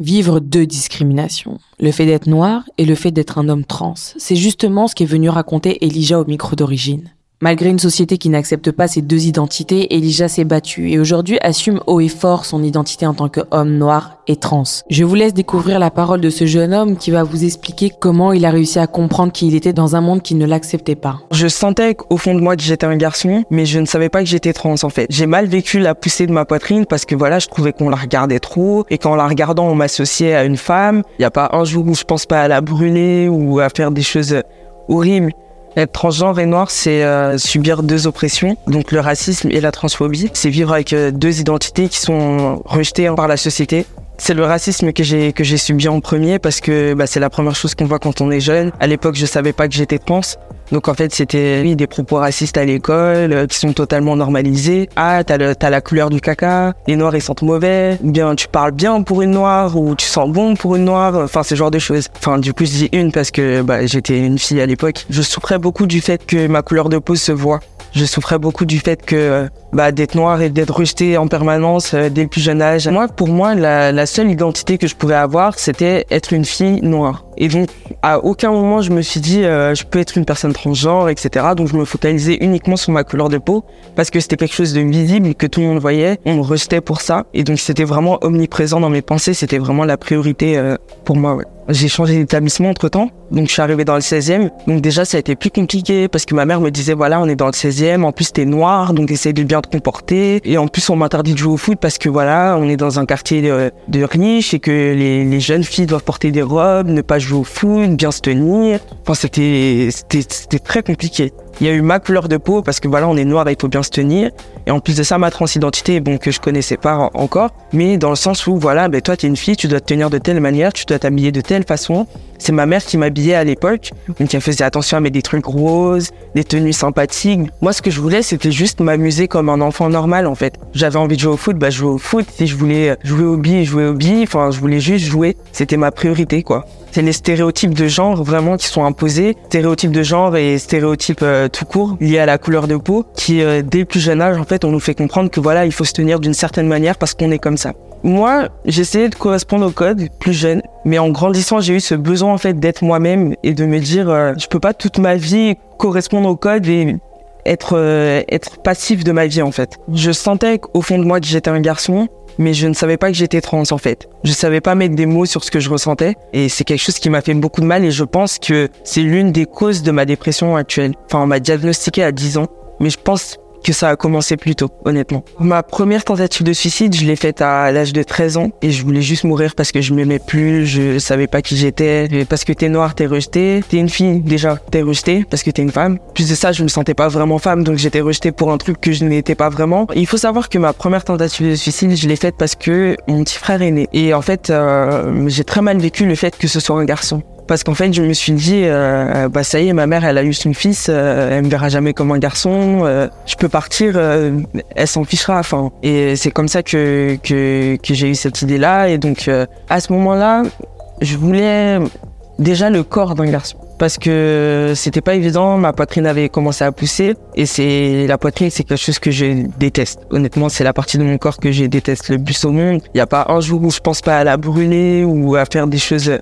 Vivre deux discriminations, le fait d'être noir et le fait d'être un homme trans. C'est justement ce qu'est venu raconter Elijah au micro d'origine. Malgré une société qui n'accepte pas ces deux identités, Elijah s'est battu et aujourd'hui assume haut et fort son identité en tant qu'homme noir et trans. Je vous laisse découvrir la parole de ce jeune homme qui va vous expliquer comment il a réussi à comprendre qu'il était dans un monde qui ne l'acceptait pas. Je sentais au fond de moi que j'étais un garçon, mais je ne savais pas que j'étais trans en fait. J'ai mal vécu la poussée de ma poitrine parce que voilà, je trouvais qu'on la regardait trop et qu'en la regardant, on m'associait à une femme. Il n'y a pas un jour où je pense pas à la brûler ou à faire des choses horribles. Être transgenre et noir, c'est euh, subir deux oppressions, donc le racisme et la transphobie. C'est vivre avec euh, deux identités qui sont rejetées par la société. C'est le racisme que j'ai que j'ai subi en premier parce que bah, c'est la première chose qu'on voit quand on est jeune. À l'époque, je savais pas que j'étais trans. Donc en fait, c'était des propos racistes à l'école euh, qui sont totalement normalisés. Ah, t'as la couleur du caca, les noirs ils sentent mauvais, ou bien tu parles bien pour une noire, ou tu sens bon pour une noire, enfin ce genre de choses. Enfin du coup je dis une parce que bah, j'étais une fille à l'époque. Je souffrais beaucoup du fait que ma couleur de peau se voit. Je souffrais beaucoup du fait que bah, d'être noir et d'être rejeté en permanence euh, dès le plus jeune âge. Moi, pour moi, la, la seule identité que je pouvais avoir, c'était être une fille noire. Et donc, à aucun moment, je me suis dit, euh, je peux être une personne transgenre, etc. Donc, je me focalisais uniquement sur ma couleur de peau parce que c'était quelque chose de visible que tout le monde voyait. On me rejetait pour ça. Et donc, c'était vraiment omniprésent dans mes pensées. C'était vraiment la priorité euh, pour moi. Ouais. J'ai changé d'établissement entre temps. Donc, je suis arrivé dans le 16e. Donc, déjà, ça a été plus compliqué parce que ma mère me disait, voilà, on est dans le 16e. En plus, t'es noir. Donc, essaye de bien te comporter. Et en plus, on m'interdit de jouer au foot parce que voilà, on est dans un quartier de, de riche et que les, les jeunes filles doivent porter des robes, ne pas jouer au foot, bien se tenir. Enfin, c'était, c'était, c'était très compliqué. Il y a eu ma couleur de peau parce que voilà, on est noir et il faut bien se tenir. Et en plus de ça, ma transidentité, bon, que je connaissais pas encore. Mais dans le sens où, voilà, ben, toi, t'es une fille, tu dois te tenir de telle manière, tu dois t'habiller de telle façon. C'est ma mère qui m'habillait à l'époque. Donc, elle faisait attention à mettre des trucs roses, des tenues sympathiques. Moi, ce que je voulais, c'était juste m'amuser comme un enfant normal, en fait. J'avais envie de jouer au foot, bah, jouer au foot. Si je voulais jouer au billes, jouer au billes. Enfin, je voulais juste jouer. C'était ma priorité, quoi. C'est les stéréotypes de genre vraiment qui sont imposés, stéréotypes de genre et stéréotypes euh, tout court liés à la couleur de peau, qui euh, dès le plus jeune âge en fait on nous fait comprendre que voilà il faut se tenir d'une certaine manière parce qu'on est comme ça. Moi j'essayais de correspondre au code plus jeune, mais en grandissant j'ai eu ce besoin en fait d'être moi-même et de me dire euh, je peux pas toute ma vie correspondre au code et être euh, être passif de ma vie en fait. Je sentais au fond de moi que j'étais un garçon mais je ne savais pas que j'étais trans en fait. Je savais pas mettre des mots sur ce que je ressentais et c'est quelque chose qui m'a fait beaucoup de mal et je pense que c'est l'une des causes de ma dépression actuelle. Enfin, on m'a diagnostiqué à 10 ans, mais je pense que ça a commencé plus tôt, honnêtement. Ma première tentative de suicide, je l'ai faite à l'âge de 13 ans et je voulais juste mourir parce que je m'aimais plus, je savais pas qui j'étais. Parce que t'es noir, t'es rejeté. T'es une fille, déjà, t'es rejeté parce que t'es une femme. Plus de ça, je me sentais pas vraiment femme, donc j'étais rejeté pour un truc que je n'étais pas vraiment. Il faut savoir que ma première tentative de suicide, je l'ai faite parce que mon petit frère est né. Et en fait, euh, j'ai très mal vécu le fait que ce soit un garçon. Parce qu'en fait, je me suis dit, euh, bah ça y est, ma mère, elle a eu son fils, euh, elle me verra jamais comme un garçon. euh, je peux partir, euh, elle s'en fichera. Enfin, et c'est comme ça que que, que j'ai eu cette idée-là. Et donc, euh, à ce moment-là, je voulais déjà le corps d'un garçon. Parce que c'était pas évident, ma poitrine avait commencé à pousser et c'est la poitrine, c'est quelque chose que je déteste. Honnêtement, c'est la partie de mon corps que je déteste le plus au monde. Il y a pas un jour où je pense pas à la brûler ou à faire des choses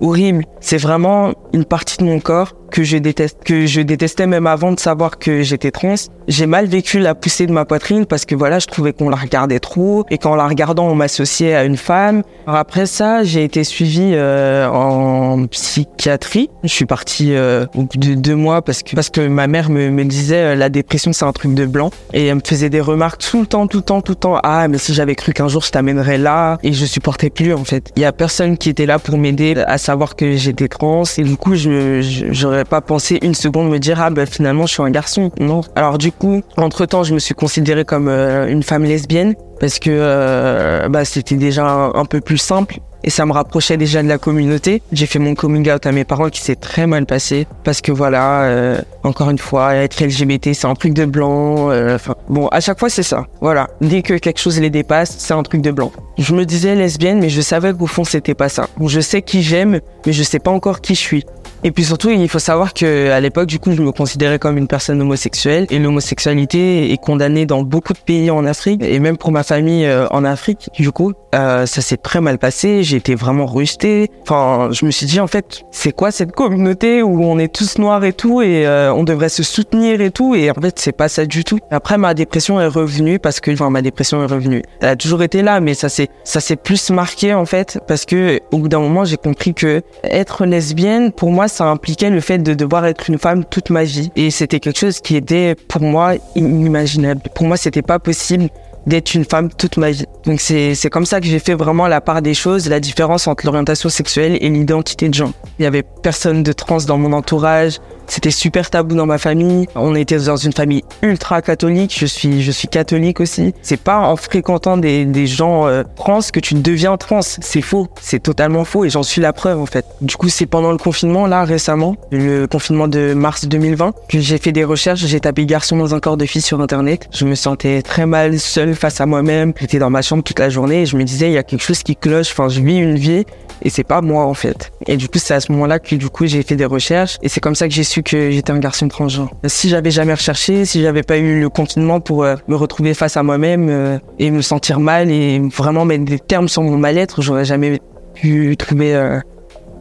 horribles. C'est vraiment une partie de mon corps que je déteste, que je détestais même avant de savoir que j'étais trans. J'ai mal vécu la poussée de ma poitrine parce que voilà, je trouvais qu'on la regardait trop et qu'en la regardant, on m'associait à une femme. Alors après ça, j'ai été suivie euh, en psychiatrie. Je suis partie euh, au bout de deux mois parce que parce que ma mère me, me disait euh, la dépression c'est un truc de blanc et elle me faisait des remarques tout le temps, tout le temps, tout le temps. Ah mais si j'avais cru qu'un jour je t'amènerais là et je supportais plus en fait. Il y a personne qui était là pour m'aider à savoir que j'étais trans coup je j'aurais pas pensé une seconde me dire ah ben finalement je suis un garçon. Non. Alors du coup entre temps je me suis considérée comme euh, une femme lesbienne parce que euh, bah, c'était déjà un, un peu plus simple et ça me rapprochait déjà de la communauté. J'ai fait mon coming out à mes parents qui s'est très mal passé parce que voilà, euh, encore une fois, être LGBT c'est un truc de blanc. euh, Enfin bon, à chaque fois c'est ça. Voilà, dès que quelque chose les dépasse, c'est un truc de blanc. Je me disais lesbienne, mais je savais qu'au fond c'était pas ça. Je sais qui j'aime, mais je sais pas encore qui je suis. Et puis surtout, il faut savoir que à l'époque, du coup, je me considérais comme une personne homosexuelle et l'homosexualité est condamnée dans beaucoup de pays en Afrique et même pour ma famille euh, en Afrique. Du coup, euh, ça s'est très mal passé. Été vraiment rejeté. Enfin, je me suis dit en fait, c'est quoi cette communauté où on est tous noirs et tout et euh, on devrait se soutenir et tout et en fait, c'est pas ça du tout. Après ma dépression est revenue parce que enfin ma dépression est revenue. Elle a toujours été là mais ça s'est ça s'est plus marqué en fait parce que au bout d'un moment, j'ai compris que être lesbienne pour moi, ça impliquait le fait de devoir être une femme toute ma vie et c'était quelque chose qui était pour moi inimaginable. Pour moi, c'était pas possible d'être une femme toute ma vie. Donc c'est comme ça que j'ai fait vraiment la part des choses, la différence entre l'orientation sexuelle et l'identité de genre. Il y avait personne de trans dans mon entourage, c'était super tabou dans ma famille. On était dans une famille ultra catholique. Je suis, je suis catholique aussi. C'est pas en fréquentant des, gens euh, trans que tu deviens trans. C'est faux. C'est totalement faux et j'en suis la preuve en fait. Du coup, c'est pendant le confinement là récemment, le confinement de mars 2020, que j'ai fait des recherches. J'ai tapé garçon dans un corps de fille sur internet. Je me sentais très mal seul face à moi-même. J'étais dans ma chambre toute la journée et je me disais il y a quelque chose qui cloche. Enfin, je vis une vie et c'est pas moi en fait. Et du coup, c'est à ce moment-là que du coup j'ai fait des recherches et c'est comme ça que j'ai su que j'étais un garçon transgenre. Si j'avais jamais recherché, si j'avais pas eu le confinement pour euh, me retrouver face à moi-même euh, et me sentir mal et vraiment mettre des termes sur mon mal-être, j'aurais jamais pu trouver euh,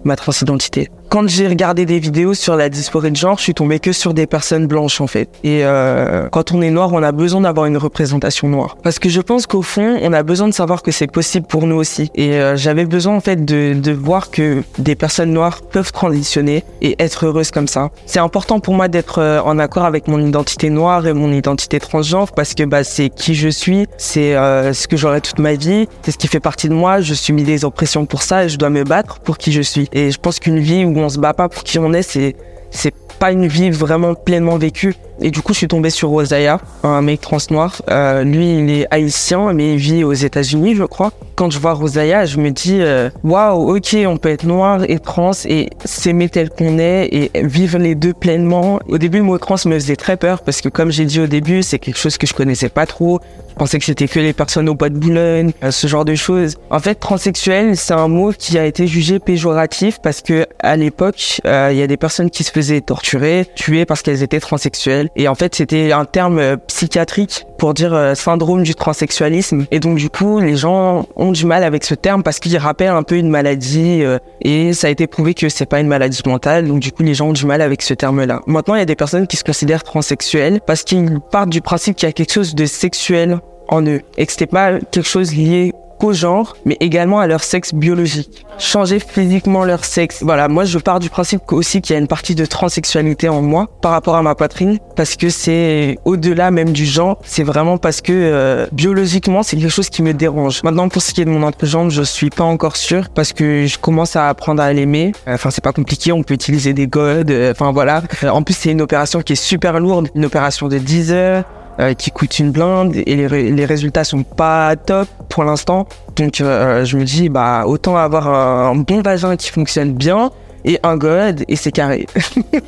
ma transidentité quand j'ai regardé des vidéos sur la dysphorie de genre, je suis tombé que sur des personnes blanches en fait. Et euh, quand on est noir, on a besoin d'avoir une représentation noire. Parce que je pense qu'au fond, on a besoin de savoir que c'est possible pour nous aussi. Et euh, j'avais besoin en fait de, de voir que des personnes noires peuvent transitionner et être heureuses comme ça. C'est important pour moi d'être euh, en accord avec mon identité noire et mon identité transgenre parce que bah, c'est qui je suis, c'est euh, ce que j'aurai toute ma vie, c'est ce qui fait partie de moi. Je suis mis des oppressions pour ça et je dois me battre pour qui je suis. Et je pense qu'une vie où on se bat pas pour qui on est, c'est c'est pas une vie vraiment pleinement vécue. Et du coup, je suis tombé sur Rosaya, un mec trans noir. Euh, lui, il est haïtien, mais il vit aux États-Unis, je crois. Quand je vois Rosaya, je me dis, euh, waouh, ok, on peut être noir et trans et s'aimer tel qu'on est et vivre les deux pleinement. Au début, le mot trans me faisait très peur parce que, comme j'ai dit au début, c'est quelque chose que je connaissais pas trop. Je pensais que c'était que les personnes au bois de Boulogne, euh, ce genre de choses. En fait, transsexuel, c'est un mot qui a été jugé péjoratif parce que à l'époque, il y a des personnes qui se faisaient torturer, tuer parce qu'elles étaient transsexuelles. Et en fait, c'était un terme euh, psychiatrique pour dire euh, syndrome du transsexualisme. Et donc, du coup, les gens ont du mal avec ce terme parce qu'il rappelle un peu une maladie. euh, et ça a été prouvé que c'est pas une maladie mentale. Donc, du coup, les gens ont du mal avec ce terme-là. Maintenant, il y a des personnes qui se considèrent transsexuelles parce qu'ils partent du principe qu'il y a quelque chose de sexuel en eux et que c'était pas quelque chose lié qu'au genre, mais également à leur sexe biologique. Changer physiquement leur sexe. Voilà, moi je pars du principe qu'au- aussi qu'il y a une partie de transsexualité en moi par rapport à ma poitrine, parce que c'est au-delà même du genre, c'est vraiment parce que euh, biologiquement c'est quelque chose qui me dérange. Maintenant pour ce qui est de mon entrejambe, je suis pas encore sûr parce que je commence à apprendre à l'aimer. Enfin c'est pas compliqué, on peut utiliser des godes, euh, enfin voilà. En plus c'est une opération qui est super lourde, une opération de 10 heures euh, qui coûte une blinde et les, les résultats sont pas top pour l'instant. Donc euh, je me dis bah autant avoir un, un bon vagin qui fonctionne bien et un god et c'est carré.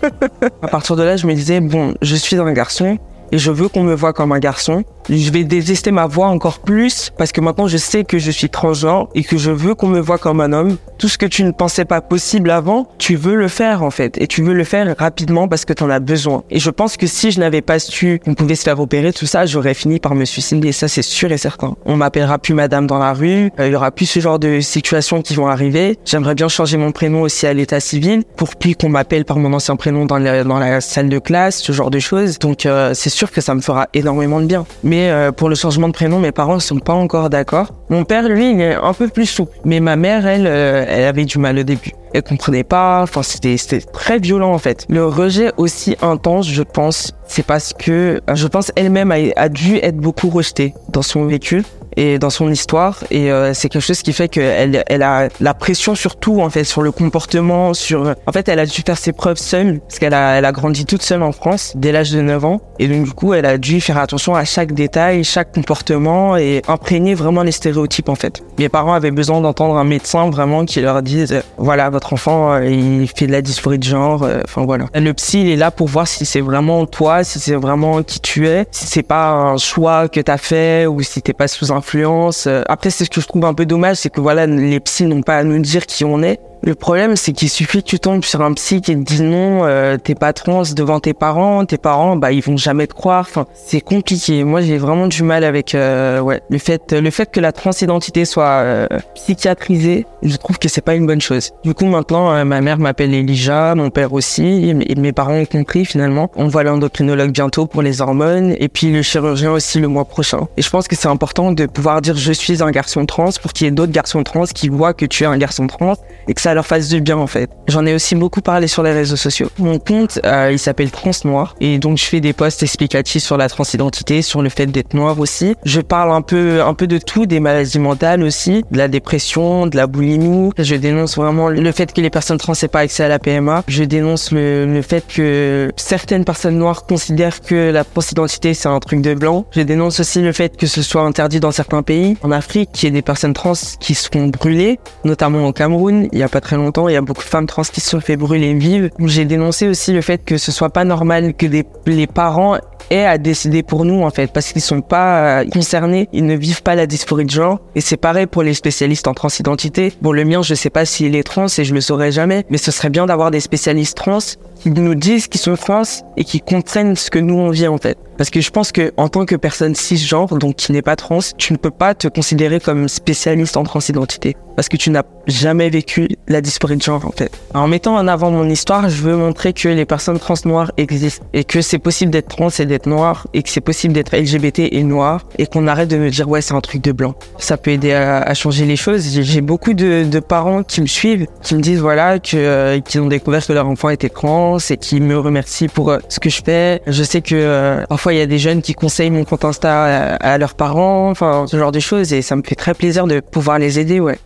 à partir de là, je me disais bon, je suis un garçon et je veux qu'on me voit comme un garçon. Je vais détester ma voix encore plus parce que maintenant je sais que je suis transgenre et que je veux qu'on me voit comme un homme. Tout ce que tu ne pensais pas possible avant, tu veux le faire en fait et tu veux le faire rapidement parce que tu en as besoin. Et je pense que si je n'avais pas su qu'on pouvait se faire opérer tout ça, j'aurais fini par me suicider, ça c'est sûr et certain. On m'appellera plus madame dans la rue, euh, il y aura plus ce genre de situations qui vont arriver. J'aimerais bien changer mon prénom aussi à l'état civil pour plus qu'on m'appelle par mon ancien prénom dans la, dans la salle de classe, ce genre de choses. Donc euh, c'est sûr que ça me fera énormément de bien. Mais euh, pour le changement de prénom, mes parents ne sont pas encore d'accord. Mon père, lui, il est un peu plus souple. Mais ma mère, elle, euh, elle avait du mal au début. Elle comprenait pas. Enfin, c'était très violent en fait. Le rejet aussi intense, je pense, c'est parce que euh, je pense elle-même a, a dû être beaucoup rejetée dans son vécu et dans son histoire. Et euh, c'est quelque chose qui fait qu'elle elle a la pression sur tout en fait sur le comportement sur en fait elle a dû faire ses preuves seule parce qu'elle a elle a grandi toute seule en France dès l'âge de 9 ans. Et donc du coup elle a dû faire attention à chaque détail chaque comportement et imprégner vraiment les stéréotypes en fait. Mes parents avaient besoin d'entendre un médecin vraiment qui leur dise euh, voilà votre enfant euh, il fait de la dysphorie de genre euh, enfin voilà. Le psy il est là pour voir si c'est vraiment toi si c'est vraiment qui tu es si c'est pas un choix que t'as fait ou si t'es pas sous influence. Euh, après c'est ce que je trouve un peu dommage c'est que voilà les psys n'ont pas à nous dire qui on est Le problème, c'est qu'il suffit que tu tombes sur un psy qui te dit non, euh, t'es pas trans devant tes parents, tes parents, bah ils vont jamais te croire. Enfin, c'est compliqué. Moi, j'ai vraiment du mal avec euh, ouais le fait le fait que la transidentité soit euh, psychiatrisée. Je trouve que c'est pas une bonne chose. Du coup, maintenant, euh, ma mère m'appelle Elijah, mon père aussi, et mes parents ont compris finalement. On voit l'endocrinologue bientôt pour les hormones, et puis le chirurgien aussi le mois prochain. Et je pense que c'est important de pouvoir dire je suis un garçon trans pour qu'il y ait d'autres garçons trans qui voient que tu es un garçon trans et que ça leur fasse du bien en fait. J'en ai aussi beaucoup parlé sur les réseaux sociaux. Mon compte, euh, il s'appelle Trans Noir et donc je fais des posts explicatifs sur la transidentité, sur le fait d'être noir aussi. Je parle un peu, un peu de tout, des maladies mentales aussi, de la dépression, de la boulimie. Je dénonce vraiment le fait que les personnes trans n'aient pas accès à la PMA. Je dénonce le, fait que certaines personnes noires considèrent que la transidentité c'est un truc de blanc. Je dénonce aussi le fait que ce soit interdit dans certains pays. En Afrique, qu'il y ait des personnes trans qui se font brûler, notamment au Cameroun il y a pas très longtemps, il y a beaucoup de femmes trans qui se sont fait brûler vives. J'ai dénoncé aussi le fait que ce soit pas normal que des, les parents aient à décider pour nous en fait, parce qu'ils sont pas euh, concernés, ils ne vivent pas la dysphorie de genre. Et c'est pareil pour les spécialistes en transidentité. Bon, le mien, je sais pas s'il est trans et je le saurai jamais, mais ce serait bien d'avoir des spécialistes trans qui nous disent qu'ils sont trans et qui comprennent ce que nous on vit en fait. Parce que je pense que en tant que personne cisgenre, donc qui n'est pas trans, tu ne peux pas te considérer comme spécialiste en transidentité. Parce que tu n'as jamais vécu la dysphorie de genre en fait. En mettant en avant mon histoire, je veux montrer que les personnes trans noires existent et que c'est possible d'être trans et d'être noir et que c'est possible d'être LGBT et noir et qu'on arrête de me dire ouais c'est un truc de blanc. Ça peut aider à, changer les choses. J'ai beaucoup de, de, parents qui me suivent, qui me disent voilà que euh, qu'ils ont découvert que leur enfant était trans et qui me remercient pour euh, ce que je fais. Je sais que euh, parfois il y a des jeunes qui conseillent mon compte Insta à, à leurs parents, enfin ce genre de choses et ça me fait très plaisir de pouvoir les aider ouais.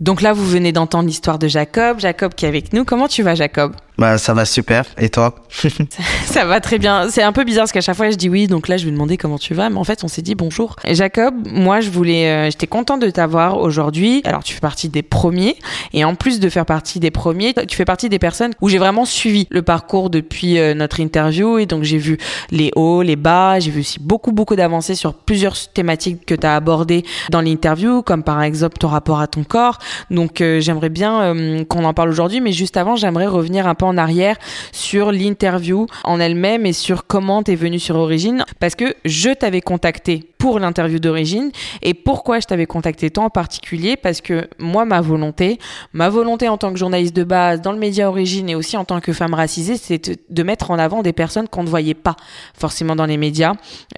Donc là, vous venez d'entendre l'histoire de Jacob. Jacob qui est avec nous. Comment tu vas, Jacob? Bah, ça va super. Et toi Ça va très bien. C'est un peu bizarre parce qu'à chaque fois, je dis oui. Donc là, je vais demander comment tu vas. Mais en fait, on s'est dit bonjour. Jacob, moi, je voulais, euh, j'étais content de t'avoir aujourd'hui. Alors, tu fais partie des premiers. Et en plus de faire partie des premiers, tu fais partie des personnes où j'ai vraiment suivi le parcours depuis euh, notre interview. Et donc, j'ai vu les hauts, les bas. J'ai vu aussi beaucoup, beaucoup d'avancées sur plusieurs thématiques que tu as abordées dans l'interview, comme par exemple ton rapport à ton corps. Donc, euh, j'aimerais bien euh, qu'on en parle aujourd'hui. Mais juste avant, j'aimerais revenir un peu en arrière sur l'interview en elle-même et sur comment tu es venu sur Origine. Parce que je t'avais contacté pour l'interview d'origine. Et pourquoi je t'avais contacté toi en particulier? Parce que moi, ma volonté, ma volonté en tant que journaliste de base dans le média Origine et aussi en tant que femme racisée, c'est de mettre en avant des personnes qu'on ne voyait pas forcément dans les médias.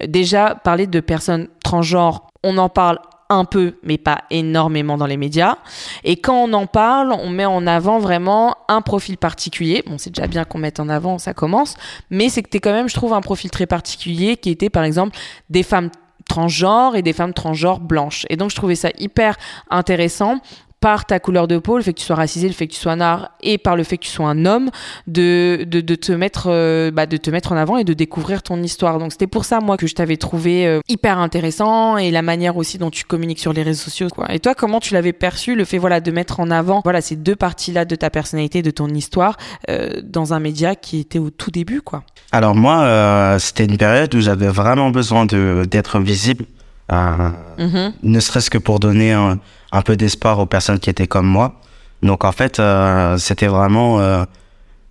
Déjà, parler de personnes transgenres, on en parle un peu, mais pas énormément dans les médias. Et quand on en parle, on met en avant vraiment un profil particulier. Bon, c'est déjà bien qu'on mette en avant, ça commence, mais c'est que quand même, je trouve, un profil très particulier qui était, par exemple, des femmes transgenres et des femmes transgenres blanches. Et donc, je trouvais ça hyper intéressant par ta couleur de peau, le fait que tu sois racisé, le fait que tu sois noir et par le fait que tu sois un homme, de, de, de te mettre euh, bah, de te mettre en avant et de découvrir ton histoire. Donc c'était pour ça moi que je t'avais trouvé euh, hyper intéressant et la manière aussi dont tu communiques sur les réseaux sociaux. Quoi. Et toi, comment tu l'avais perçu le fait voilà de mettre en avant voilà ces deux parties là de ta personnalité, de ton histoire euh, dans un média qui était au tout début quoi? Alors moi, c'était une période où j'avais vraiment besoin d'être visible. Mhm. ne serait-ce que pour donner un, un peu d'espoir aux personnes qui étaient comme moi. Donc en fait, euh, c'était vraiment, euh,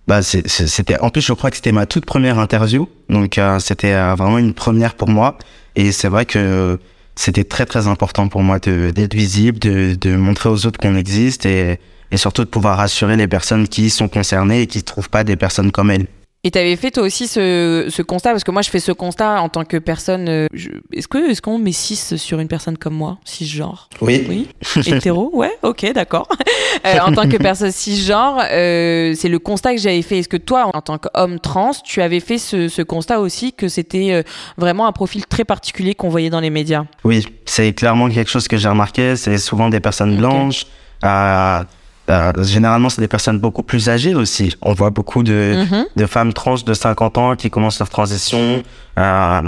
bah c'était. En plus, je crois que c'était ma toute première interview, donc euh, c'était euh, vraiment une première pour moi. Et c'est vrai que c'était très très important pour moi d'être visible, de, de montrer aux autres qu'on existe et, et surtout de pouvoir rassurer les personnes qui sont concernées et qui trouvent pas des personnes comme elles. Et t'avais fait toi aussi ce, ce constat? Parce que moi je fais ce constat en tant que personne. euh, je- Est-ce que est-ce qu'on met 6 sur une personne comme moi, cisgenre Oui. Oui. Hétéro, ouais, ok, d'accord. Euh, en tant que personne cisgenre, euh, c'est le constat que j'avais fait. Est-ce que toi, en tant qu'homme trans, tu avais fait ce, ce constat aussi que c'était euh, vraiment un profil très particulier qu'on voyait dans les médias? Oui, c'est clairement quelque chose que j'ai remarqué. C'est souvent des personnes blanches. euh, euh, généralement, c'est des personnes beaucoup plus âgées aussi. On voit beaucoup de, Mhm. de femmes trans de 50 ans qui commencent leur transition. euh,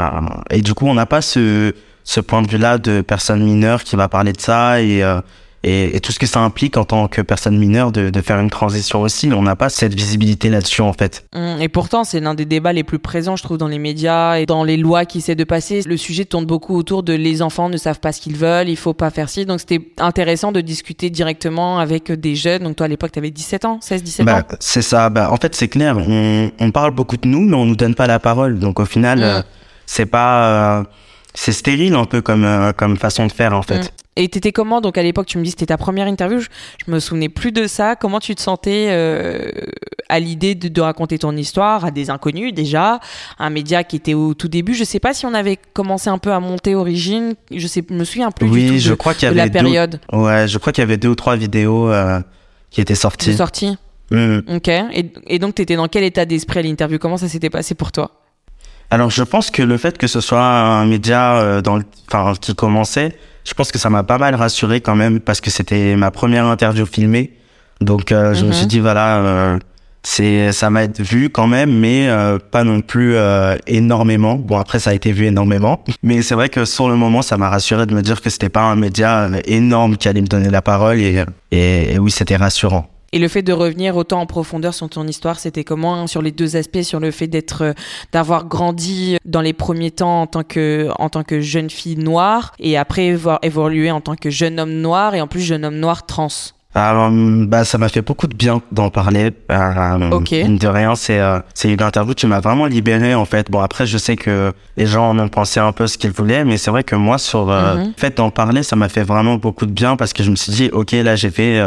et du coup, on n'a pas ce, ce point de vue-là de personnes mineures qui va parler de ça et, euh, et, tout ce que ça implique en tant que personne mineure de, de faire une transition aussi. On n'a pas cette visibilité là-dessus en fait. Mmh, et pourtant, c'est l'un des débats les plus présents, je trouve, dans les médias et dans les lois qui essaient de passer. Le sujet tourne beaucoup autour de les enfants ne savent pas ce qu'ils veulent, il faut pas faire ci. Donc c'était intéressant de discuter directement avec des jeunes. Donc toi, à l'époque, tu avais 17 ans, 16, 17 bah, ans C'est ça. Bah, en fait, c'est clair. On, on, parle beaucoup de nous, mais on nous donne pas la parole. Donc au final, mmh. euh, c'est pas. Euh, c'est stérile un peu comme, euh, comme façon de faire en fait. Mmh. Et t'étais comment Donc à l'époque, tu me dis c'était ta première interview. Je, me souvenais plus de ça. Comment tu te sentais euh, à l'idée de, raconter ton histoire à des inconnus déjà, un média qui était au tout début. Je sais pas si on avait commencé un peu à monter Origine. Je sais, me souviens plus oui, du tout je crois qu'il y avait la période. ouais, je crois qu'il y avait deux ou trois vidéos euh, qui étaient sorties. Sorties. Mmh. Ok. Et, et donc t'étais dans quel état d'esprit à l'interview? Comment ça s'était passé pour toi? Alors, je pense que le fait que ce soit un média euh, dans, enfin, qui commençait, je pense que ça m'a pas mal rassuré quand même parce que c'était ma première interview filmée. Donc, euh, je me suis mhm. dit voilà, euh, c'est, ça m'a été vu quand même, mais pas non plus énormément. Bon, après, ça a été vu énormément, mais c'est vrai que sur le moment, ça m'a rassuré de me dire que c'était pas un média énorme qui allait me donner la parole et, et oui, c'était rassurant. Et le fait de revenir autant en profondeur sur ton histoire, c'était comment hein, sur les deux aspects, sur le fait d'être, euh, d'avoir grandi dans les premiers temps en tant que, en tant que jeune fille noire et après avoir évolué en tant que jeune homme noir et en plus jeune homme noir trans? Euh, bah, ça m'a fait beaucoup de bien d'en parler. Euh, ok. De rien, c'est euh, c'est une interview qui m'a vraiment libéré en fait. Bon après, je sais que les gens en ont pensé un peu ce qu'ils voulaient, mais c'est vrai que moi sur euh, mhm. le fait d'en parler, ça m'a fait vraiment beaucoup de bien parce que je me suis dit, ok, là j'ai fait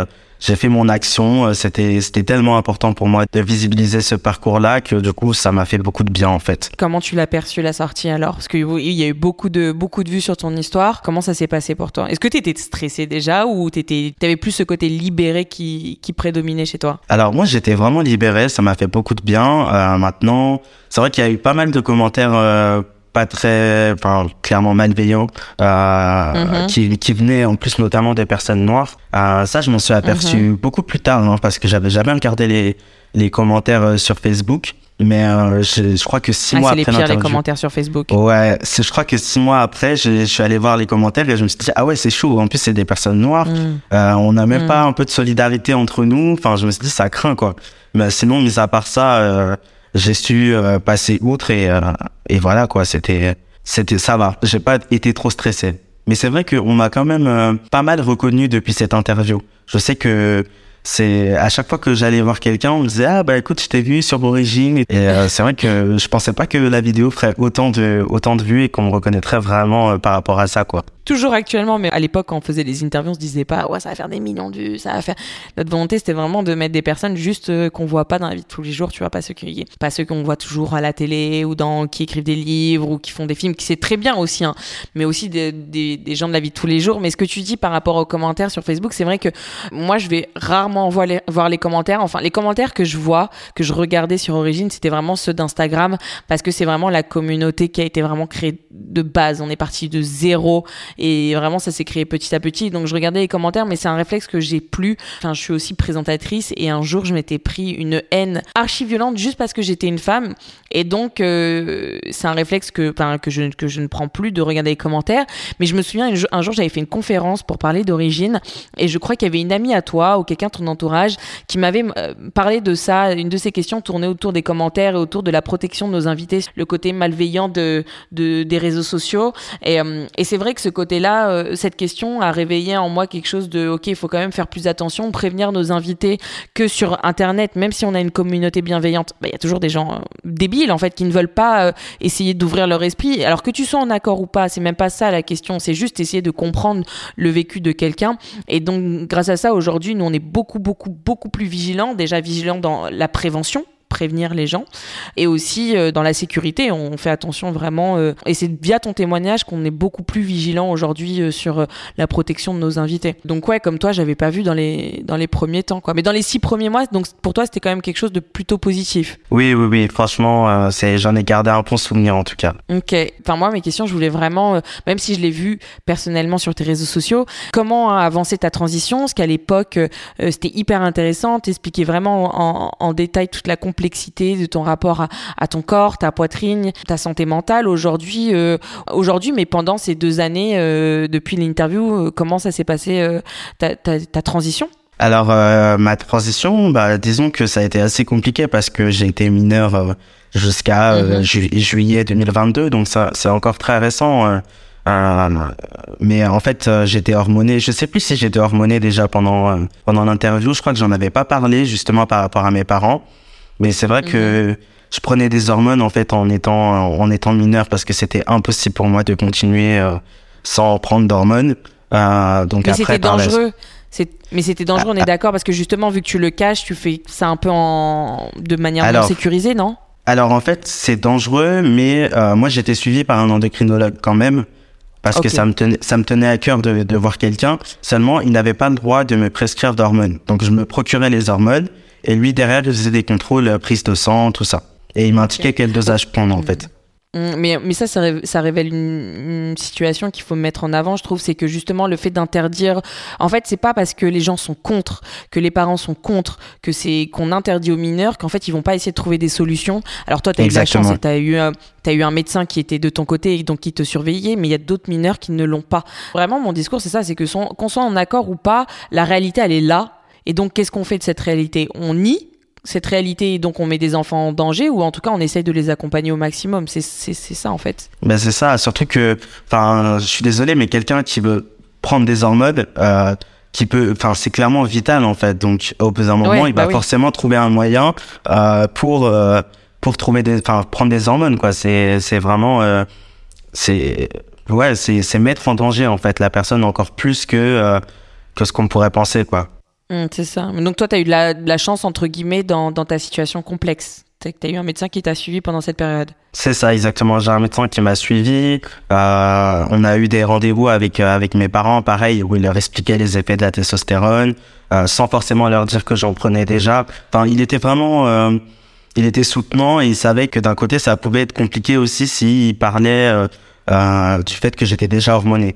j'ai fait mon action. Euh, c'était c'était tellement important pour moi de visibiliser ce parcours-là que du coup ça m'a fait beaucoup de bien en fait. Comment tu l'as perçu la sortie alors? Parce qu'il y a eu beaucoup de beaucoup de vues sur ton histoire. Comment ça s'est passé pour toi? Est-ce que tu étais stressé déjà ou tu avais plus ce côté libéré qui, qui prédominait chez toi? Alors moi j'étais vraiment libéré. Ça m'a fait beaucoup de bien. Euh, maintenant c'est vrai qu'il y a eu pas mal de commentaires. Euh, pas très, enfin, clairement malveillant, euh, mhm. qui, qui venait en plus notamment des personnes noires. Euh, ça, je m'en suis aperçu mhm. beaucoup plus tard, hein, parce que j'avais jamais regardé les, les commentaires euh, sur Facebook. Mais euh, je, je, crois que six ah, mois après les pires les commentaires sur Facebook. Ouais, je crois que six mois après, je, je, suis allé voir les commentaires et je me suis dit ah ouais c'est chaud. En plus c'est des personnes noires. Mm. Euh, on n'a même mm. pas un peu de solidarité entre nous. Enfin je me suis dit ça craint quoi. Mais sinon mis à part ça, euh, j'ai su euh, passer outre et, euh, et voilà quoi, c'était, c'était, ça va. J'ai pas été trop stressé. Mais c'est vrai qu'on m'a quand même euh, pas mal reconnu depuis cette interview. Je sais que c'est à chaque fois que j'allais voir quelqu'un, on me disait ah bah écoute, je t'ai vu sur Origine et c'est vrai que je pensais pas que la vidéo ferait autant de autant de vues et qu'on me reconnaîtrait vraiment par rapport à ça quoi toujours actuellement, mais à l'époque, quand on faisait des interviews, on se disait pas, ouais, ça va faire des millions de vues, ça va faire. Notre volonté, c'était vraiment de mettre des personnes juste euh, qu'on voit pas dans la vie de tous les jours, tu vois, pas ceux qui, pas ceux qu'on voit toujours à la télé ou dans, qui écrivent des livres ou qui font des films, qui c'est très bien aussi, hein, mais aussi des, des, gens de la vie de tous les jours. Mais ce que tu dis par rapport aux commentaires sur Facebook, c'est vrai que moi, je vais rarement voir les, voir les commentaires. Enfin, les commentaires que je vois, que je regardais sur Origine, c'était vraiment ceux d'Instagram parce que c'est vraiment la communauté qui a été vraiment créée de base. On est parti de zéro et vraiment, ça s'est créé petit à petit. Donc, je regardais les commentaires, mais c'est un réflexe que j'ai plus. Enfin, je suis aussi présentatrice et un jour, je m'étais pris une haine archi violente juste parce que j'étais une femme. Et donc, euh, c'est un réflexe que, que, je, que je ne prends plus de regarder les commentaires. Mais je me souviens, un jour, j'avais fait une conférence pour parler d'origine et je crois qu'il y avait une amie à toi ou quelqu'un de ton entourage qui m'avait euh, parlé de ça. Une de ces questions tournait autour des commentaires et autour de la protection de nos invités, le côté malveillant de, de des réseaux sociaux. Et, euh, et c'est vrai que ce côté-là, euh, cette question a réveillé en moi quelque chose de ok, il faut quand même faire plus attention, prévenir nos invités que sur Internet, même si on a une communauté bienveillante, bah, il y a toujours des gens euh, débiles en fait qui ne veulent pas euh, essayer d'ouvrir leur esprit. Alors que tu sois en accord ou pas, c'est même pas ça la question, c'est juste essayer de comprendre le vécu de quelqu'un. Et donc grâce à ça, aujourd'hui, nous on est beaucoup beaucoup beaucoup plus vigilants, déjà vigilants dans la prévention prévenir les gens. Et aussi euh, dans la sécurité, on fait attention vraiment. Euh, et c'est via ton témoignage qu'on est beaucoup plus vigilant aujourd'hui euh, sur la protection de nos invités. Donc ouais, comme toi, j'avais pas vu dans les dans les premiers temps, quoi. Mais dans les six premiers mois, donc pour toi, c'était quand même quelque chose de plutôt positif. Oui, oui, oui. Franchement, c'est j'en ai gardé un bon souvenir en tout cas. Ok. Enfin moi, mes questions, je voulais vraiment, même si je l'ai vu personnellement sur tes réseaux sociaux, comment a avancé ta transition? Parce qu'à l'époque, c'était hyper intéressant? T'expliquais vraiment en, en détail toute la complexité complexité de ton rapport à, ton corps, ta poitrine, ta santé mentale aujourd'hui, euh, aujourd'hui, mais pendant ces deux années euh, depuis l'interview, comment ça s'est passé ta, ta, transition? Alors ma transition, bah, disons que ça a été assez compliqué parce que j'ai été mineur jusqu'à mhm. juillet 2022, donc ça c'est encore très récent. Euh, mais en fait, euh, j'étais hormoné. Je sais plus si j'étais hormoné déjà pendant euh, pendant l'interview. Je crois que j'en avais pas parlé justement par rapport à mes parents. Mais c'est vrai que mhm. je prenais des hormones en fait en étant en étant mineur parce que c'était impossible pour moi de continuer sans prendre d'hormones. donc mais c'était dangereux. Mais c'était dangereux, on est ah, ah. d'accord, parce que justement, vu que tu le caches, tu fais ça un peu en... de manière non sécurisée, non? Alors en fait, c'est dangereux, mais moi j'étais suivi par un endocrinologue quand même parce que ça me tenait, ça me tenait à cœur de, de voir quelqu'un. Seulement, il n'avait pas le droit de me prescrire d'hormones. Donc, je me procurais les hormones et lui, derrière, je faisais des contrôles, euh, prise de sang, tout ça. Et il m'indiquait quel dosage prendre, en fait. Mm, mais, mais ça, ça, révèle une, situation qu'il faut mettre en avant, je trouve, c'est que justement le fait d'interdire, en fait, c'est pas parce que les gens sont contre, que les parents sont contre, que c'est qu'on interdit aux mineurs, qu'en fait ils vont pas essayer de trouver des solutions. Alors toi, tu as eu la chance, tu as eu, as eu un médecin qui était de ton côté et donc qui te surveillait, mais il y a d'autres mineurs qui ne l'ont pas. Vraiment, mon discours, c'est ça, c'est que qu'on soit en accord ou pas, la réalité, elle est là. Et donc, qu'est-ce qu'on fait de cette réalité? On nie cette réalité donc on met des enfants en danger ou en tout cas on essaye de les accompagner au maximum. C'est ça en fait. Ben c'est ça. Surtout que enfin je suis désolé mais quelqu'un qui veut prendre des hormones euh, qui peut enfin c'est clairement vital en fait. Donc au bout d'un moment il va bah forcément trouver un moyen euh, pour euh, pour trouver des enfin prendre des hormones quoi. C'est c'est vraiment euh, c'est ouais c'est c'est mettre en danger en fait la personne encore plus que euh, que ce qu'on pourrait penser quoi Mmh, c'est ça. Donc toi, tu as eu de la, chance, entre guillemets, dans, ta situation complexe. Tu as eu un médecin qui t'a suivi pendant cette période. C'est ça, exactement. J'ai un médecin qui m'a suivi. Euh, on a eu des rendez-vous avec, euh, mes parents, pareil, où il leur expliquait les effets de la testostérone, euh, sans forcément leur dire que j'en prenais déjà. Enfin, il était vraiment... il était soutenant et il savait que d'un côté, ça pouvait être compliqué aussi s'il parlait du fait que j'étais déjà hormoné.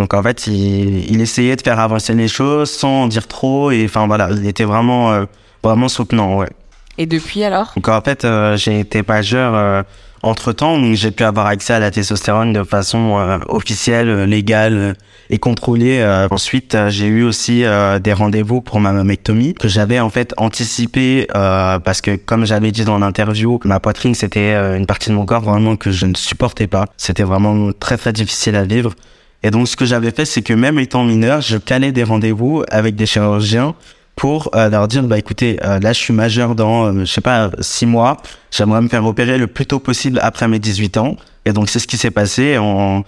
Donc en fait, il, il, essayait de faire avancer les choses sans en dire trop. Et enfin voilà, il était vraiment, euh, vraiment soutenant, ouais. Et depuis alors? Donc en fait, euh, j'ai été majeur euh, entre temps, donc j'ai pu avoir accès à la testostérone de façon officielle, légale et contrôlée. ensuite, j'ai eu aussi des rendez-vous pour ma mammectomie que j'avais en fait anticipé parce que comme j'avais dit dans l'interview, ma poitrine c'était une partie de mon corps vraiment que je ne supportais pas. C'était vraiment très très difficile à vivre. Et donc, ce que j'avais fait, c'est que même étant mineur, je calais des rendez-vous avec des chirurgiens pour euh, leur dire, bah écoutez, euh, là, je suis majeur dans, euh, je sais pas, six mois. J'aimerais me faire opérer le plus tôt possible après mes 18 ans. Et donc, c'est ce qui s'est passé en,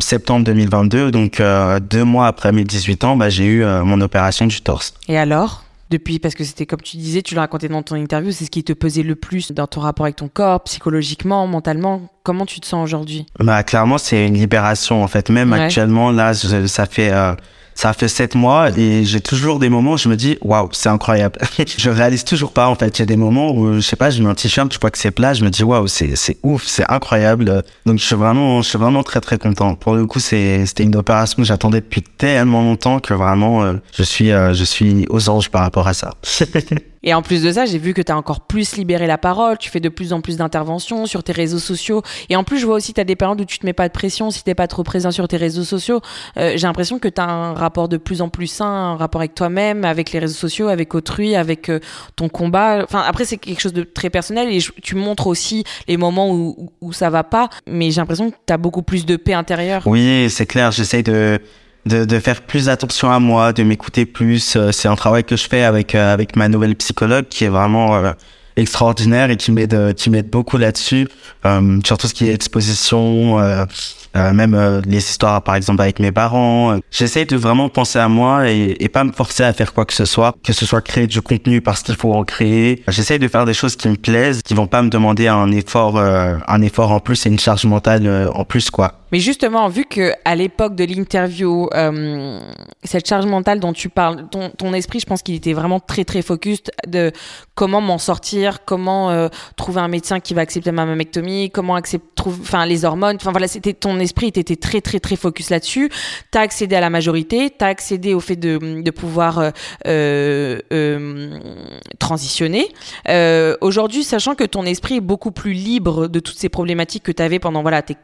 septembre 2022. Donc, deux mois après mes 18 ans, bah, j'ai eu mon opération du torse. Et alors? Depuis, parce que c'était comme tu disais, tu l'as raconté dans ton interview, c'est ce qui te pesait le plus dans ton rapport avec ton corps, psychologiquement, mentalement. Comment tu te sens aujourd'hui? Bah clairement, c'est une libération en fait. Même actuellement, là, ça fait euh, ça fait sept mois et j'ai toujours des moments où je me dis waouh c'est incroyable. Je réalise toujours pas en fait. Il y a des moments où je sais pas je mets un t-shirt je vois que c'est plat je me dis waouh c'est c'est ouf c'est incroyable. Donc je suis vraiment je suis vraiment très très content. Pour le coup c'est c'était une opération que j'attendais depuis tellement longtemps que vraiment euh, je suis euh, je suis aux anges par rapport à ça Et en plus de ça, j'ai vu que tu as encore plus libéré la parole, tu fais de plus en plus d'interventions sur tes réseaux sociaux. Et en plus, je vois aussi tu as des périodes où tu te mets pas de pression si t'es pas trop présent sur tes réseaux sociaux. Euh, j'ai l'impression que tu as un rapport de plus en plus sain, un rapport avec toi-même, avec les réseaux sociaux, avec autrui, avec euh, ton combat. Enfin, après, c'est quelque chose de très personnel et tu montres aussi les moments où, où ça va pas. Mais j'ai l'impression que tu as beaucoup plus de paix intérieure. Oui, c'est clair. J'essaye de de, de, faire plus attention à moi, de m'écouter plus. Euh, c'est un travail que je fais avec euh, avec ma nouvelle psychologue qui est vraiment euh, extraordinaire et qui m'aide qui m'aide beaucoup là-dessus, euh, sur ce qui est exposition, euh, même euh, les histoires par exemple avec mes parents. Euh, j'essaie de vraiment penser à moi et, pas me forcer à faire quoi que ce soit, que ce soit créer du contenu parce qu'il faut en créer. J'essaie de faire des choses qui me plaisent, qui vont pas me demander un effort, un effort en plus et une charge mentale en plus quoi. Mais justement, vu que à l'époque de l'interview, cette charge mentale dont tu parles, ton, ton esprit, je pense qu'il était vraiment très très focus de comment m'en sortir, comment trouver un médecin qui va accepter ma mammectomie, comment accepter, enfin les hormones, enfin voilà, c'était ton esprit était très très très focus là-dessus. T'as accédé à la majorité, t'as accédé au fait de, de pouvoir euh, euh, euh transitionner. Aujourd'hui, sachant que ton esprit est beaucoup plus libre de toutes ces problématiques que tu avais pendant voilà ta,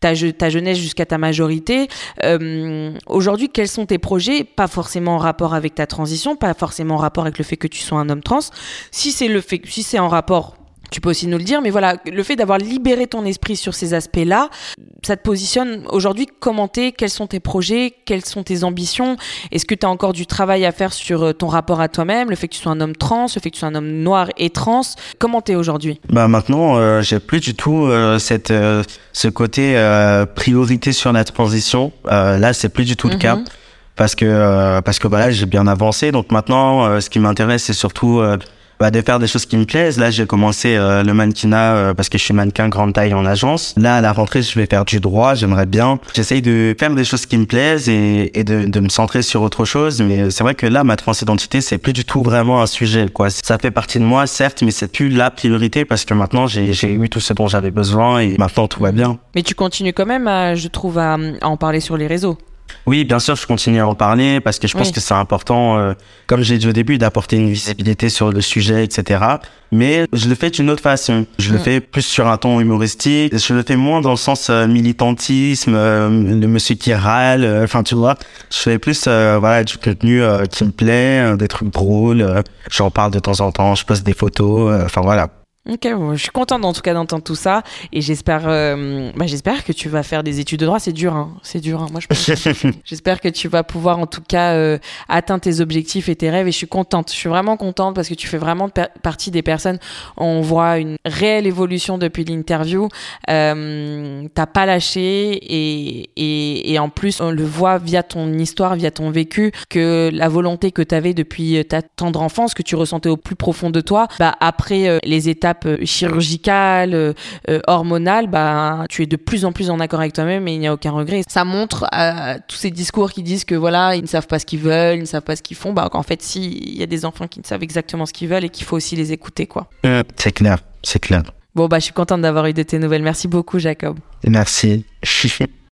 ta, jeunesse jusqu'à ta majorité. Aujourd'hui, quels sont tes projets? Pas forcément en rapport avec ta transition, pas forcément en rapport avec le fait que tu sois un homme trans. Si c'est le fait, si c'est en rapport tu peux aussi nous le dire, mais voilà, le fait d'avoir libéré ton esprit sur ces aspects-là, ça te positionne aujourd'hui comment t'es, quels sont tes projets, quelles sont tes ambitions, est-ce que tu as encore du travail à faire sur euh, ton rapport à toi-même, le fait que tu sois un homme trans, le fait que tu sois un homme noir et trans, comment t'es aujourd'hui? Bah maintenant, euh, j'ai plus du tout euh, cette euh, ce côté priorité sur la transition. là, c'est plus du tout le cas Mhm. parce que parce que bah là, j'ai bien avancé. Donc maintenant, ce qui m'intéresse, c'est surtout bah, de faire des choses qui me plaisent. Là, j'ai commencé euh, le mannequinat euh, parce que je suis mannequin grande taille en agence. Là, à la rentrée, je vais faire du droit. J'aimerais bien. J'essaye de faire des choses qui me plaisent et, et de, de me centrer sur autre chose. Mais c'est vrai que là, ma transidentité, c'est plus du tout vraiment un sujet. Quoi. Ça fait partie de moi, certes, mais c'est plus la priorité parce que maintenant, j'ai eu tout ce dont j'avais besoin et maintenant, tout va bien. Mais tu continues quand même, à, je trouve, à en parler sur les réseaux. Oui, bien sûr, je continue à en parler parce que je pense Oui. que c'est important, euh, comme j'ai dit au début, d'apporter une visibilité sur le sujet, etc. Mais je le fais d'une autre façon. Je le Mm. fais plus sur un ton humoristique. Je le fais moins dans le sens euh, militantisme, euh, le monsieur qui râle. euh, Enfin, tu vois, je fais plus euh, voilà du contenu euh, qui me plaît, euh, des trucs drôles. euh, J'en parle de temps en temps. Je poste des photos. euh, Enfin voilà. Ok, bon, je suis contente en tout cas d'entendre tout ça et j'espère, euh, bah, j'espère que tu vas faire des études de droit. C'est dur, hein. c'est dur. hein. Moi, je. J'espère que tu vas pouvoir en tout cas euh, atteindre tes objectifs et tes rêves et je suis contente. Je suis vraiment contente parce que tu fais vraiment partie des personnes. On voit une réelle évolution depuis l'interview. Euh, T'as pas lâché et, et, et en plus on le voit via ton histoire, via ton vécu que la volonté que tu avais depuis ta tendre enfance, que tu ressentais au plus profond de toi, bah après euh, les étapes euh, chirurgicales, euh, euh, hormonales, bah tu es de plus en plus en accord avec toi-même et il n'y a aucun regret. Ça montre à tous ces discours qui disent que voilà, ils ne savent pas ce qu'ils veulent, ils ne savent pas ce qu'ils font, bah qu'en fait si, il y a des enfants qui ne savent exactement ce qu'ils veulent et qu'il faut aussi les écouter quoi. c'est clair, c'est clair. Bon bah je suis contente d'avoir eu de tes nouvelles. Merci beaucoup Jacob. Merci.